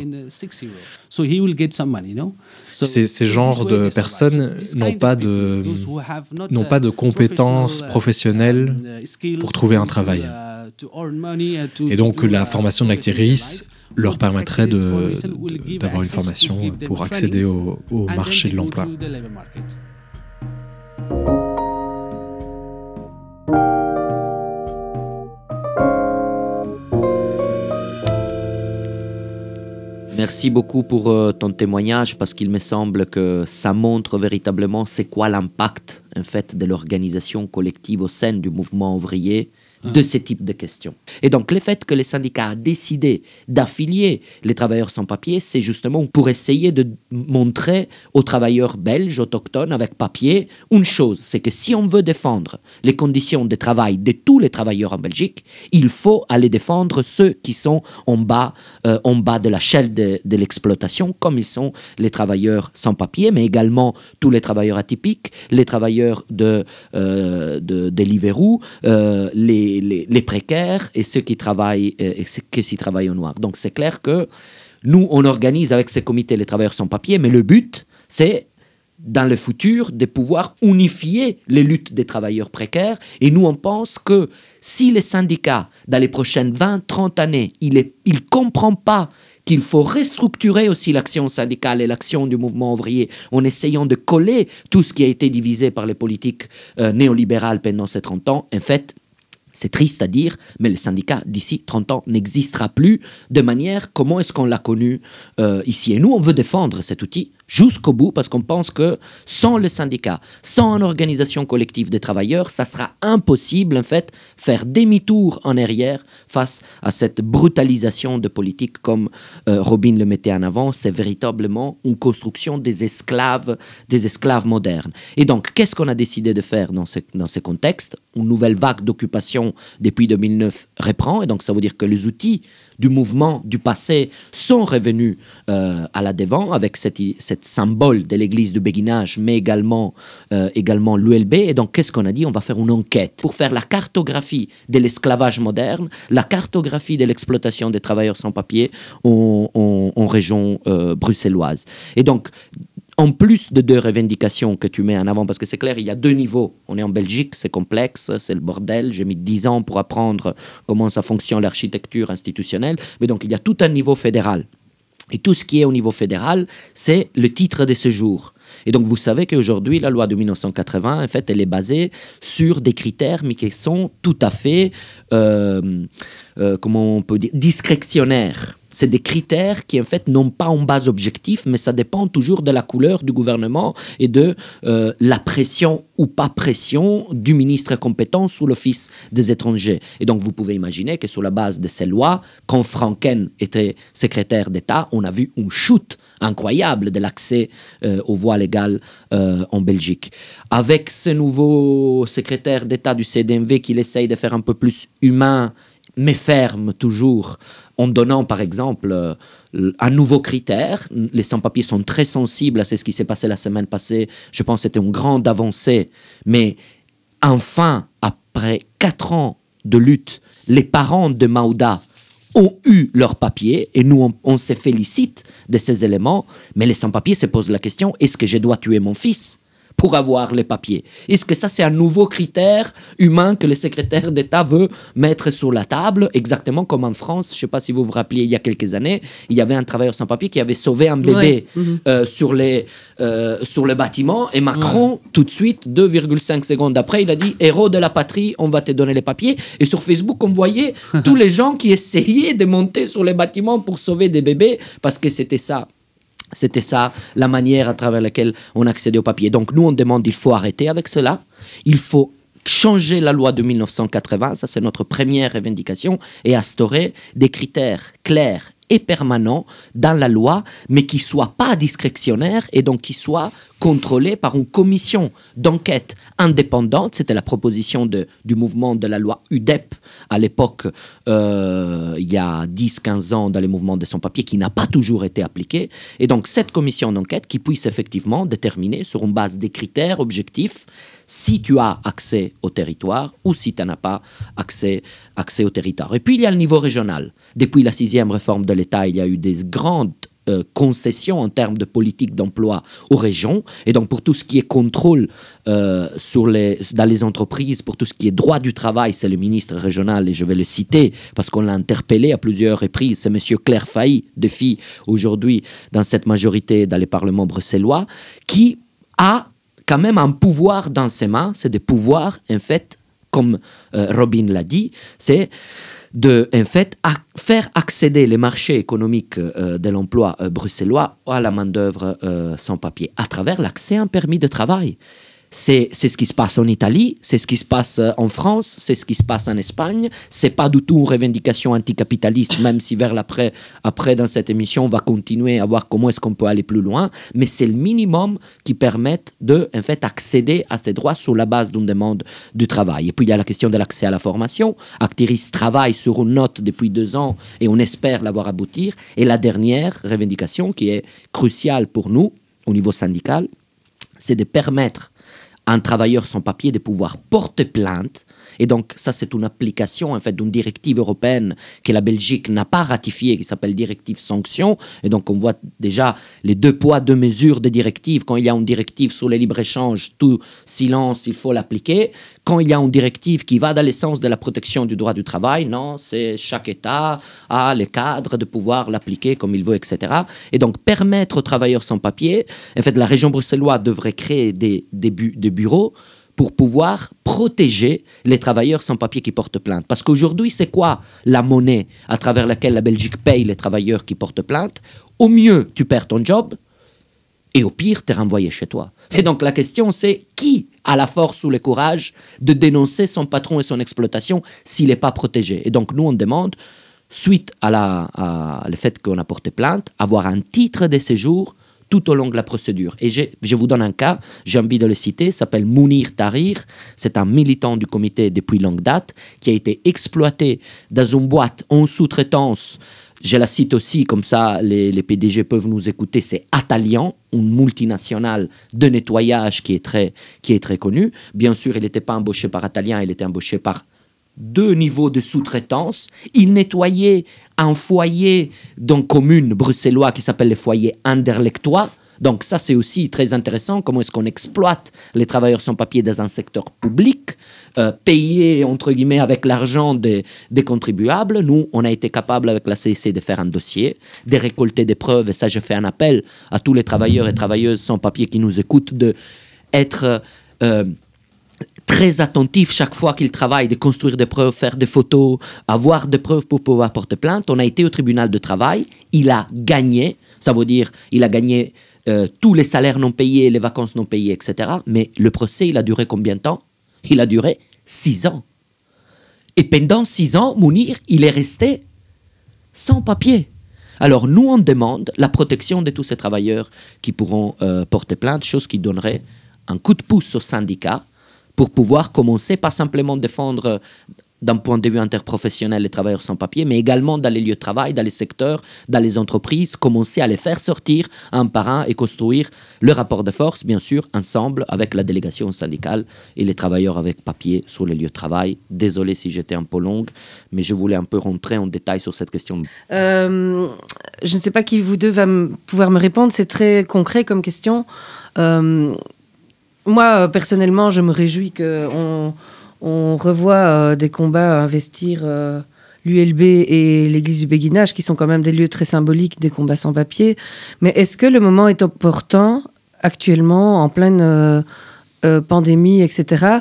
Ces, ces genres de personnes n'ont pas de, n'ont pas de compétences professionnelles pour trouver un travail. Et donc la formation de l'actrice leur permettrait d'avoir une formation pour accéder au, au marché de l'emploi. Merci beaucoup pour euh, ton témoignage parce qu'il me semble que ça montre véritablement c'est quoi l'impact en fait de l'organisation collective au sein du mouvement ouvrier de ces types de questions. Et donc, le fait que les syndicats a décidé d'affilier les travailleurs sans papier, c'est justement pour essayer de montrer aux travailleurs belges, autochtones, avec papier, une chose, c'est que si on veut défendre les conditions de travail de tous les travailleurs en Belgique, il faut aller défendre ceux qui sont en bas, euh, en bas de la chaîne de, de l'exploitation, comme ils sont les travailleurs sans papier, mais également tous les travailleurs atypiques, les travailleurs de, euh, euh, les, les, précaires et ceux qui travaillent, euh, et ceux qui travaillent au noir. Donc c'est clair que nous, on organise avec ces comités les travailleurs sans papier, mais le but, c'est dans le futur de pouvoir unifier les luttes des travailleurs précaires. Et nous, on pense que si les syndicats, dans les prochaines 20-30 années, ils ne comprennent pas qu'il faut restructurer aussi l'action syndicale et l'action du mouvement ouvrier en essayant de coller tout ce qui a été divisé par les politiques euh, néolibérales pendant ces 30 ans, en fait, c'est triste à dire, mais le syndicat d'ici 30 ans n'existera plus de manière comment est-ce qu'on l'a connu euh, ici. Et nous, on veut défendre cet outil jusqu'au bout parce qu'on pense que sans le syndicat, sans une organisation collective des travailleurs, ça sera impossible en fait faire demi-tour en arrière face à cette brutalisation de politique comme euh, Robin le mettait en avant, c'est véritablement une construction des esclaves, des esclaves modernes. Et donc, qu'est-ce qu'on a décidé de faire dans ce, dans contexte? Une nouvelle vague d'occupation depuis 2009 reprend, et donc ça veut dire que les outils du mouvement du passé sont revenus euh, à la devant avec cette, symbole de l'église du béguinage, mais également, euh, l'ULB. Et donc, qu'est-ce qu'on a dit? On va faire une enquête pour faire la cartographie de l'esclavage moderne, la cartographie de l'exploitation des travailleurs sans papier en région euh, bruxelloise. Et donc, en plus de deux revendications que tu mets en avant, parce que c'est clair, il y a deux niveaux. On est en Belgique, c'est complexe, c'est le bordel. J'ai mis dix ans pour apprendre comment ça fonctionne l'architecture institutionnelle. Mais donc, il y a tout un niveau fédéral. Et tout ce qui est au niveau fédéral, c'est le titre de séjour. Et donc, vous savez qu'aujourd'hui, la loi de 1980, en fait, elle est basée sur des critères, mais qui sont tout à fait, euh, euh, comment on peut dire, discrétionnaires. C'est des critères qui, en fait, n'ont pas en base objectif, mais ça dépend toujours de la couleur du gouvernement et de euh, la pression ou pas pression du ministre compétent sous l'Office des étrangers. Et donc, vous pouvez imaginer que sur la base de ces lois, quand Franken était secrétaire d'État, on a vu une chute incroyable de l'accès euh, aux voies légales euh, en Belgique. Avec ce nouveau secrétaire d'État du CDMV qu'il essaye de faire un peu plus humain, mais ferme toujours, en donnant par exemple euh, un nouveau critère. Les sans-papiers sont très sensibles à ce qui s'est passé la semaine passée. Je pense que c'était une grande avancée, mais enfin, après quatre ans de lutte, les parents de Maouda ont eu leur papier et nous, on, on se félicite de ces éléments, mais les sans-papiers se posent la question, est-ce que je dois tuer mon fils? Pour avoir les papiers Est-ce que ça, c'est un nouveau critère humain que le secrétaire d'État veut mettre sur la table, exactement comme en France Je ne sais pas si vous vous rappelez, il y a quelques années, il y avait un travailleur sans papier qui avait sauvé un bébé Ouais. Mhm. euh, sur, les, euh, sur le bâtiment, et Macron, tout de suite, 2,5 secondes après, il a dit héros de la patrie, on va te donner les papiers. Et sur Facebook, on voyait tous les gens qui essayaient de monter sur les bâtiments pour sauver des bébés, parce que c'était ça. C'était ça la manière à travers laquelle on accédait au papier. Donc nous, on demande, il faut arrêter avec cela. Il faut changer la loi de 1980, ça c'est notre première revendication, et instaurer des critères clairs et permanent dans la loi, mais qui soit pas discrétionnaire et donc qui soit contrôlé par une commission d'enquête indépendante. C'était la proposition du mouvement de la loi UDEP à l'époque, euh, il y a 10-15 ans, dans les mouvements de son papier, qui n'a pas toujours été appliqué. Et donc cette commission d'enquête qui puisse effectivement déterminer sur une base des critères objectifs si tu as accès au territoire ou si tu n'as pas accès, accès au territoire. Et puis il y a le niveau régional. Depuis la sixième réforme de l'État, il y a eu des grandes euh, concessions en termes de politique d'emploi aux régions. Et donc, pour tout ce qui est contrôle euh, sur les, dans les entreprises, pour tout ce qui est droit du travail, c'est le ministre régional, et je vais le citer parce qu'on l'a interpellé à plusieurs reprises, c'est M. Claire Failly, défi aujourd'hui dans cette majorité dans les parlements bruxellois, qui a quand même un pouvoir dans ses mains, c'est des pouvoirs, en fait, comme euh, Robin l'a dit, c'est de en fait faire accéder les marchés économiques euh, de l'emploi euh, bruxellois à la main-d'œuvre sans papier à travers l'accès à un permis de travail. C'est ce qui se passe en Italie, c'est ce qui se passe euh, en France, c'est ce qui se passe en Espagne. C'est pas du tout une revendication anticapitaliste, même si vers l'après, après dans cette émission, on va continuer à voir comment est-ce qu'on peut aller plus loin. Mais c'est le minimum qui permette de, en fait, accéder à ces droits sur la base d'une demande du travail. Et puis il y a la question de l'accès à la formation. Actiris travaille sur une note depuis deux ans et on espère l'avoir aboutir. Et la dernière revendication qui est cruciale pour nous au niveau syndical, c'est de permettre un travailleur sans papier de pouvoir porter plainte. Et donc, ça, c'est une application en fait d'une directive européenne que la Belgique n'a pas ratifiée, qui s'appelle directive sanction. Et donc, on voit déjà les deux poids, deux mesures des directives. Quand il y a une directive sur le libre-échange, tout silence, il faut l'appliquer. Quand il y a une directive qui va dans l'essence de la protection du droit du travail, non, c'est chaque État a les cadres de pouvoir l'appliquer comme il veut, etc. Et donc, permettre aux travailleurs sans papier, en fait, la région bruxelloise devrait créer des bureaux pour pouvoir protéger les travailleurs sans papier qui portent plainte. Parce qu'aujourd'hui, c'est quoi la monnaie à travers laquelle la Belgique paye les travailleurs qui portent plainte? Au mieux, tu perds ton job, et au pire, tu es renvoyé chez toi. Et donc la question, c'est qui a la force ou le courage de dénoncer son patron et son exploitation s'il n'est pas protégé? Et donc nous, on demande, suite à, la, le fait qu'on a porté plainte, avoir un titre de séjour tout au long de la procédure. Et je vous donne un cas, j'ai envie de le citer, s'appelle Mounir Tahrir. C'est un militant du comité depuis longue date qui a été exploité dans une boîte en sous-traitance. Je la cite aussi, comme ça les, les PDG peuvent nous écouter. C'est Atalian, une multinationale de nettoyage qui est très, qui est très connue. Bien sûr, il n'était pas embauché par Atalian, il était embauché par deux niveaux de sous-traitance. Il nettoyait un foyer une commune bruxellois qui s'appelle le foyer Anderlechtois. Donc ça, c'est aussi très intéressant, comment est-ce qu'on exploite les travailleurs sans papier dans un secteur public, euh, payé, entre guillemets, avec l'argent des, des, contribuables. Nous, on a été capable avec la CIC de faire un dossier, de récolter des preuves, et ça, je fais un appel à tous les travailleurs et travailleuses sans papier qui nous écoutent, de être... Euh, très attentif chaque fois qu'il travaille, de construire des preuves, faire des photos, avoir des preuves pour pouvoir porter plainte. On a été au tribunal de travail, il a gagné, ça veut dire il a gagné euh, tous les salaires non payés, les vacances non payées, etc. Mais le procès, il a duré combien de temps? Il a duré six ans. Et pendant six ans, Mounir, il est resté sans papier. Alors nous, on demande la protection de tous ces travailleurs qui pourront euh, porter plainte, chose qui donnerait un coup de pouce aux syndicats pour pouvoir commencer, pas simplement défendre d'un point de vue interprofessionnel les travailleurs sans papier, mais également dans les lieux de travail, dans les secteurs, dans les entreprises, commencer à les faire sortir un par un et construire le rapport de force, bien sûr, ensemble avec la délégation syndicale et les travailleurs avec papier sur les lieux de travail. Désolé si j'étais un peu longue, mais je voulais un peu rentrer en détail sur cette question. Euh, je ne sais pas qui vous deux va pouvoir me répondre, c'est très concret comme question. Euh, moi, personnellement, je me réjouis qu'on on revoit euh, des combats à investir euh, l'ULB et l'église du béguinage, qui sont quand même des lieux très symboliques des combats sans papier. Mais est-ce que le moment est opportun actuellement, en pleine euh, pandémie, etc.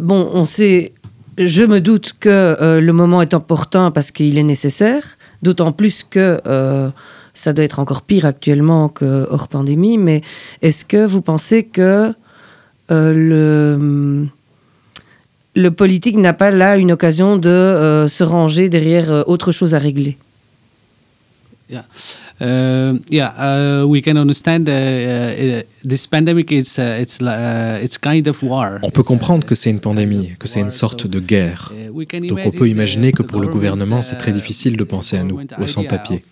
Bon, on sait, je me doute que le moment est opportun parce qu'il est nécessaire, d'autant plus que ça doit être encore pire actuellement que hors pandémie. Mais est-ce que vous pensez que le le politique n'a pas là une occasion de euh, se ranger derrière euh, autre chose à régler Yeah, uh, yeah. Uh, we can understand uh, uh, this pandemic. It's uh, it's uh, it's kind of war. On peut comprendre que c'est une pandémie, que c'est une sorte de guerre. Donc on peut imaginer que pour le gouvernement, c'est très difficile de penser à nous, aux sans-papiers.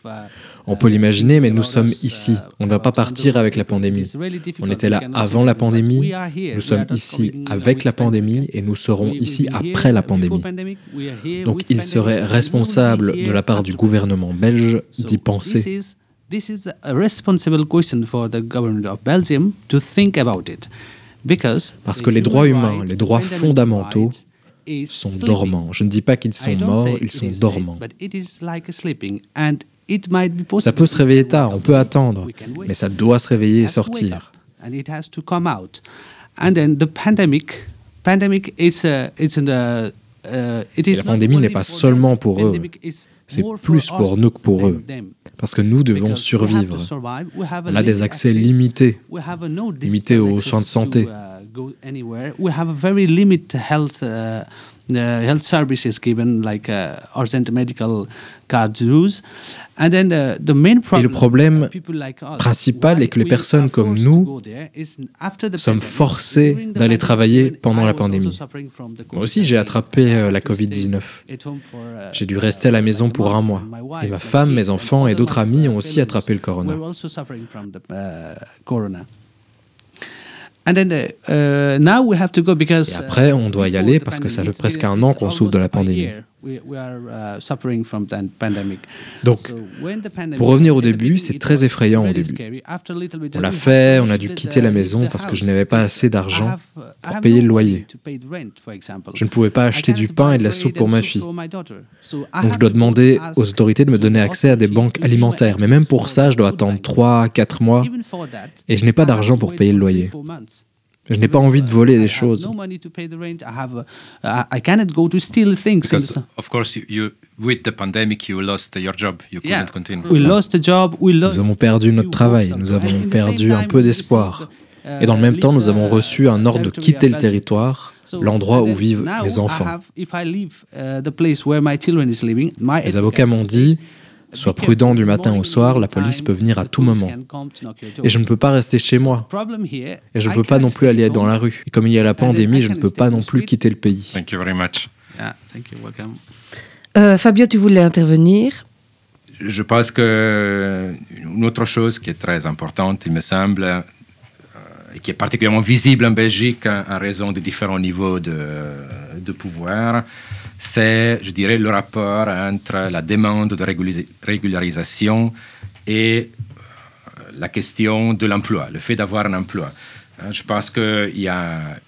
On peut l'imaginer, mais nous sommes ici. On ne va pas partir avec la pandémie. On était là avant la pandémie, nous sommes ici avec la pandémie et nous serons ici après la pandémie. Donc il serait responsable de la part du gouvernement belge d'y penser. This is a responsible question for the government of Belgium to think about it. Because Parce que les droits humains, les droits fondamentaux sont dormants. Je ne dis pas qu'ils sont morts, ils sont dormants. Ça peut se réveiller tard, on peut attendre, mais ça doit se réveiller et sortir. Uh, Et is la pandémie n'est pas seulement pour eux, c'est plus pour us nous que pour eux. Parce que nous devons survivre. to survive. We have a On a des accès limités, limités aux soins de santé. Uh, limited health uh, uh, services given like uh, urgent medical cards use. And then uh, the main Et problem le problème people like us, principal est que les personnes are comme forced to nous the sommes the d'aller travailler pendant I la pandémie. the Moi aussi, j'ai COVID-19. attrapé euh, la I had to stay Covid-19. at home for, uh, J'ai dû rester à la maison pour un mois. Et ma femme, mes enfants et d'autres amis ont aussi attrapé le corona. Et après, on doit y uh, aller parce que ça fait presque un an qu'on souffre de la pandémie. Uh. Donc, pour revenir au début, c'est très effrayant au début. On l'a fait, on a dû quitter la maison parce que je n'avais pas assez d'argent pour payer le loyer. Je ne pouvais pas acheter du pain et de la soupe pour ma fille. Donc je dois demander aux autorités de me donner accès à des banques alimentaires. Mais même pour ça, je dois attendre bank. 3-4 mois et je n'ai pas d'argent pour payer le loyer. Je n'ai pas envie de voler des I have choses. no money to pay the rent. I have, uh, I cannot go to steal things. in Because, of course, you, with the pandemic, you lost your job. You couldn't Yeah. continue. We lost the job. We lost Nous avons perdu notre travail, nous avons perdu same un time, peu we d'espoir. received, uh, Et dans le même temps, nous leave avons the reçu un ordre de territory quitter le territoire, l'endroit où vivent mes enfants. uh, the place where my children is living, my Les avocats m'ont dit Sois prudent du matin au soir, la police peut venir à tout moment. Et je ne peux pas rester chez moi. Et je ne peux pas non plus aller dans la rue. Et comme il y a la pandémie, je ne peux pas non plus quitter le pays. Thank you very much. Yeah, thank you. Welcome. Euh, Fabio, tu voulais intervenir? Je pense que une autre chose qui est très importante, il me semble, euh, et qui est particulièrement visible en Belgique en raison des différents niveaux de, de pouvoir, c'est, je dirais, le rapport entre la demande de régularisation et euh, la question de l'emploi, le fait d'avoir un emploi. Hein, Je pense qu'il y a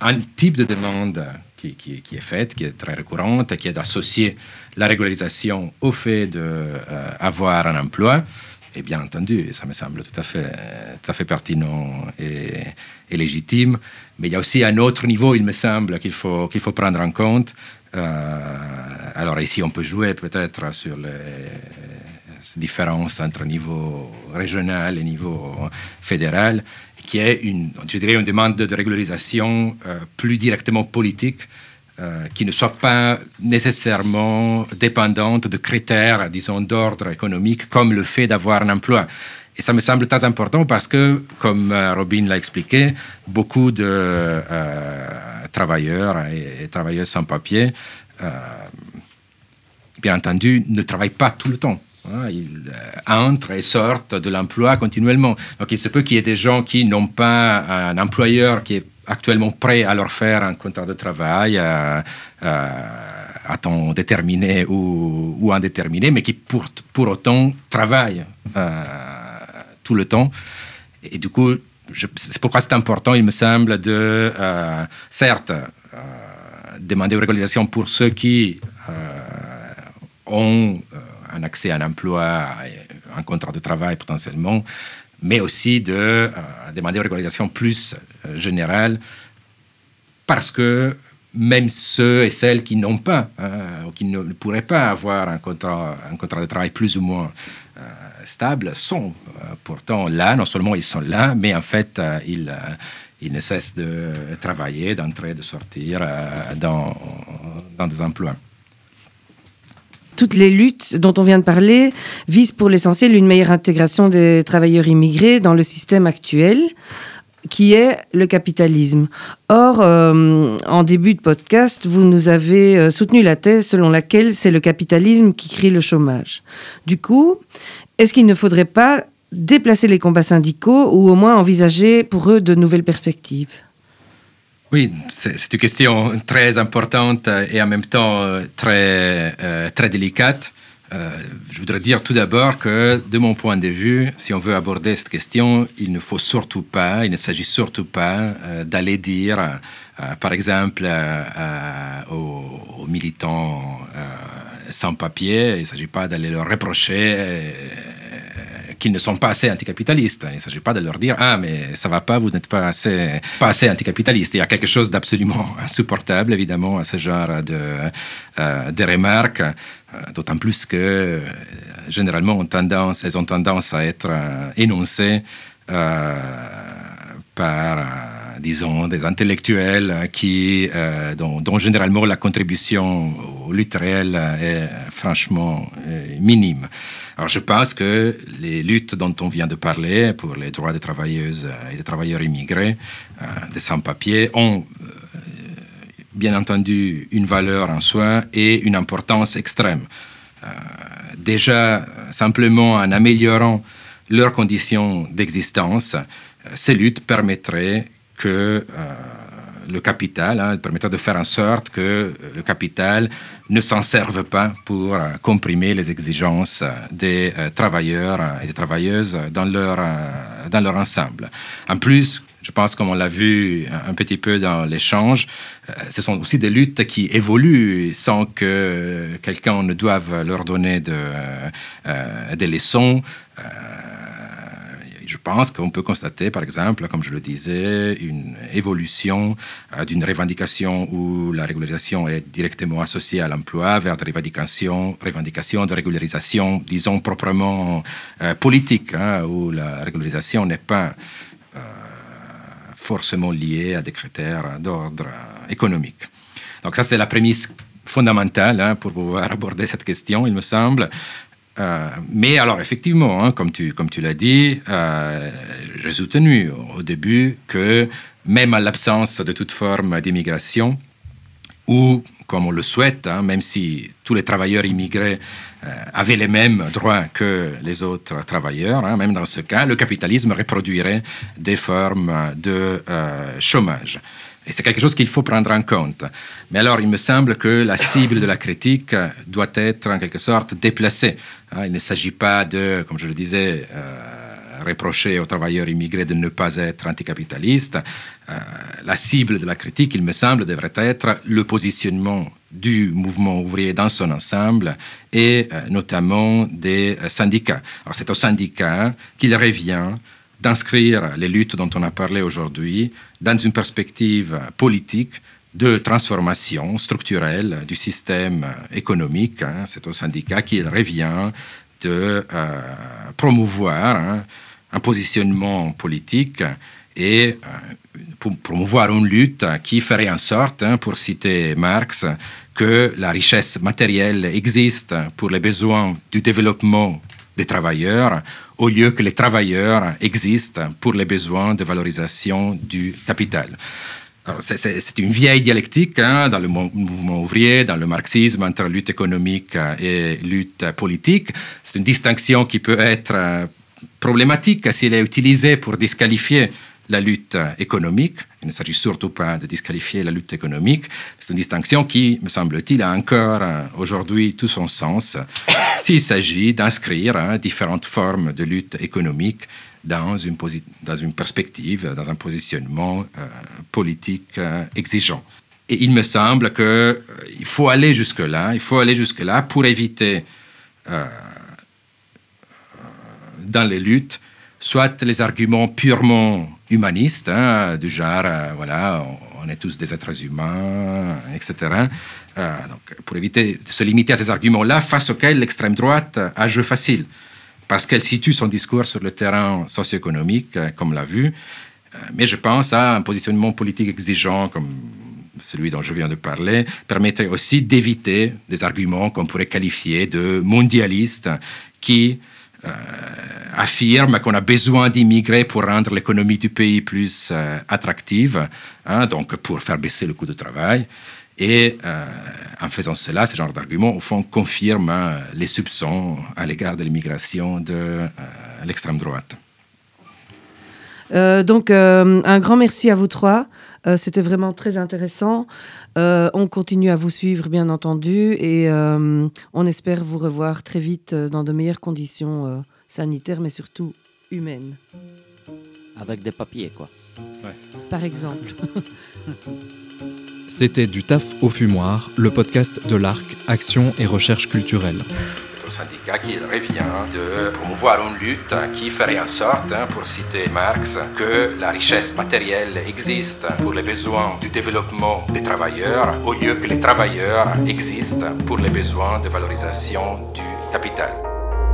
un type de demande qui, est faite, qui est très récurrente, qui est d'associer la régularisation au fait d'avoir un emploi. Et bien entendu, ça me semble tout à fait, pertinent et légitime. Mais il y a aussi un autre niveau, il me semble, qu'il faut, qu'il faut prendre en compte. Euh, alors ici, on peut jouer peut-être sur les différences entre niveau régional et niveau fédéral, qui est une, je une demande de régularisation euh, plus directement politique, euh, qui ne soit pas nécessairement dépendante de critères, disons, d'ordre économique, comme le fait d'avoir un emploi. Et ça me semble très important parce que, comme euh, Robin l'a expliqué, beaucoup de euh, travailleurs et, travailleuses sans papier, euh, bien entendu, ne travaillent pas tout le temps. hein. Ils entrent et sortent de l'emploi continuellement. Donc il se peut qu'il y ait des gens qui n'ont pas un employeur qui est actuellement prêt à leur faire un contrat de travail à temps déterminé ou, indéterminé, mais qui pour, autant travaillent tout le temps. Et du coup, c'est pourquoi c'est important, il me semble, de, euh, certes, euh, demander une régularisation pour ceux qui euh, ont un accès à un emploi, un contrat de travail potentiellement, mais aussi de demander une régularisation plus euh, générale, parce que même ceux et celles qui n'ont pas, ou qui ne pourraient pas avoir un contrat, un contrat de travail plus ou moins euh, stable, sont euh, pourtant là, non seulement ils sont là, mais en fait, euh, ils, ils ne cessent de travailler, d'entrer, de sortir dans, dans des emplois. toutes les luttes dont on vient de parler visent pour l'essentiel une meilleure intégration des travailleurs immigrés dans le système actuel qui est le capitalisme. Or, euh, en début de podcast, vous nous avez euh, soutenu la thèse selon laquelle c'est le capitalisme qui crée le chômage. Du coup, est-ce qu'il ne faudrait pas déplacer les combats syndicaux ou au moins envisager pour eux de nouvelles perspectives? Oui, c'est une question très importante et en même temps euh, très, très délicate. Euh, je voudrais dire tout d'abord que, de mon point de vue, si on veut aborder cette question, il ne faut surtout pas, il ne s'agit surtout pas d'aller dire, par exemple, aux, militants sans papier, il ne s'agit pas d'aller leur reprocher qu'ils ne sont pas assez anticapitalistes. Il ne s'agit pas de leur dire Ah, mais ça va pas, vous n'êtes pas assez, pas assez anticapitalistes. Il y a quelque chose d'absolument insupportable, évidemment, à ce genre de, euh, de remarques, euh, d'autant plus que euh, généralement, ont tendance, elles ont tendance à être énoncées par, disons, des intellectuels qui, dont, généralement la contribution aux luttes réelles est franchement minime. Alors je pense que les luttes dont on vient de parler pour les droits des travailleuses et des travailleurs immigrés, euh, des sans-papiers, ont euh, bien entendu une valeur en soi et une importance extrême. Euh, déjà, simplement en améliorant leurs conditions d'existence, ces luttes permettraient que le capital, hein, de faire en sorte que le capital ne s'en serve pas pour euh, comprimer les exigences des euh, travailleurs et des travailleuses dans leur, euh, dans leur ensemble. En plus, je pense, comme on l'a vu un petit peu dans l'échange, ce sont aussi des luttes qui évoluent sans que quelqu'un ne doive leur donner de, des leçons. Je pense qu'on peut constater, par exemple, comme je le disais, une évolution euh, d'une revendication où la régularisation est directement associée à l'emploi vers des revendications, revendications de régularisation, disons, proprement euh, politique, hein, où la régularisation n'est pas euh, forcément liée à des critères d'ordre économique. Donc ça, c'est la prémisse fondamentale hein, pour pouvoir aborder cette question, il me semble. Euh, mais alors, effectivement, hein, comme tu, comme tu l'as dit, euh, j'ai soutenu au début que même à l'absence de toute forme d'immigration, ou comme on le souhaite, hein, même si tous les travailleurs immigrés euh, avaient les mêmes droits que les autres travailleurs, hein, même dans ce cas, le capitalisme reproduirait des formes de chômage. Et c'est quelque chose qu'il faut prendre en compte. Mais alors, il me semble que la cible de la critique doit être en quelque sorte déplacée. Hein. il ne s'agit pas de, comme je le disais, euh, reprocher aux travailleurs immigrés de ne pas être anticapitalistes. Euh, la cible de la critique, il me semble, devrait être le positionnement du mouvement ouvrier dans son ensemble et euh, notamment des syndicats. Alors c'est aux syndicats qu'il revient d'inscrire les luttes dont on a parlé aujourd'hui dans une perspective politique de transformation structurelle du système économique. Hein. C'est au syndicat qu'il revient de euh, promouvoir hein, un positionnement politique et euh, pour promouvoir une lutte qui ferait en sorte, hein, pour citer Marx, que la richesse matérielle existe pour les besoins du développement des travailleurs au lieu que les travailleurs existent pour les besoins de valorisation du capital. C'est une vieille dialectique hein, dans le mouvement ouvrier, dans le marxisme, entre lutte économique et lutte politique. C'est une distinction qui peut être euh, problématique si elle est utilisée pour disqualifier la lutte économique. Il ne s'agit surtout pas de disqualifier la lutte économique. C'est une distinction qui, me semble-t-il, a encore euh, aujourd'hui tout son sens s'il s'agit d'inscrire hein, différentes formes de lutte économique dans une, dans une perspective, dans un positionnement euh, politique euh, exigeant. Et il me semble qu'il faut aller jusque-là, il faut aller jusque-là pour éviter dans les luttes soit les arguments purement humanistes, hein, du genre, euh, voilà, on, est tous des êtres humains, etc. Euh, donc, pour éviter de se limiter à ces arguments-là, face auxquels l'extrême droite a jeu facile, parce qu'elle situe son discours sur le terrain socio-économique, euh, comme l'a vu, mais je pense à un positionnement politique exigeant, comme celui dont je viens de parler, permettrait aussi d'éviter des arguments qu'on pourrait qualifier de mondialistes qui euh, affirment qu'on a besoin d'immigrer pour rendre l'économie du pays plus euh, attractive, hein, donc pour faire baisser le coût du travail. Et euh, en faisant cela, ce genre d'argument, au fond, confirme les soupçons à l'égard de l'immigration de l'extrême droite. donc, un grand merci à vous trois. C'était vraiment très intéressant. On continue à vous suivre, bien entendu, et on espère vous revoir très vite dans de meilleures conditions sanitaires, mais surtout humaines. Avec des papiers, quoi. Par exemple. C'était du taf au fumoir, le podcast de l'ARC, Action et Recherche culturelle. Syndicat qu'il revient de promouvoir une lutte qui ferait en sorte, hein, pour citer Marx, que la richesse matérielle existe pour les besoins du développement des travailleurs, au lieu que les travailleurs existent pour les besoins de valorisation du capital.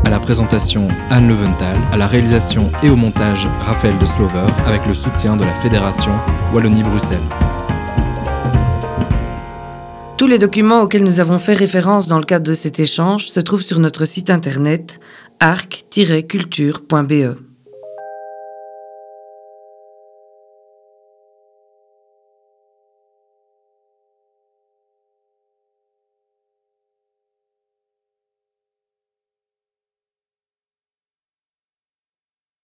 À la présentation, Anne Leventhal, à la réalisation et au montage, Raphaël de Slover, avec le soutien de la Fédération Wallonie-Bruxelles. Tous les documents auxquels nous avons fait référence dans le cadre de cet échange se trouvent sur notre site internet arc-culture.be.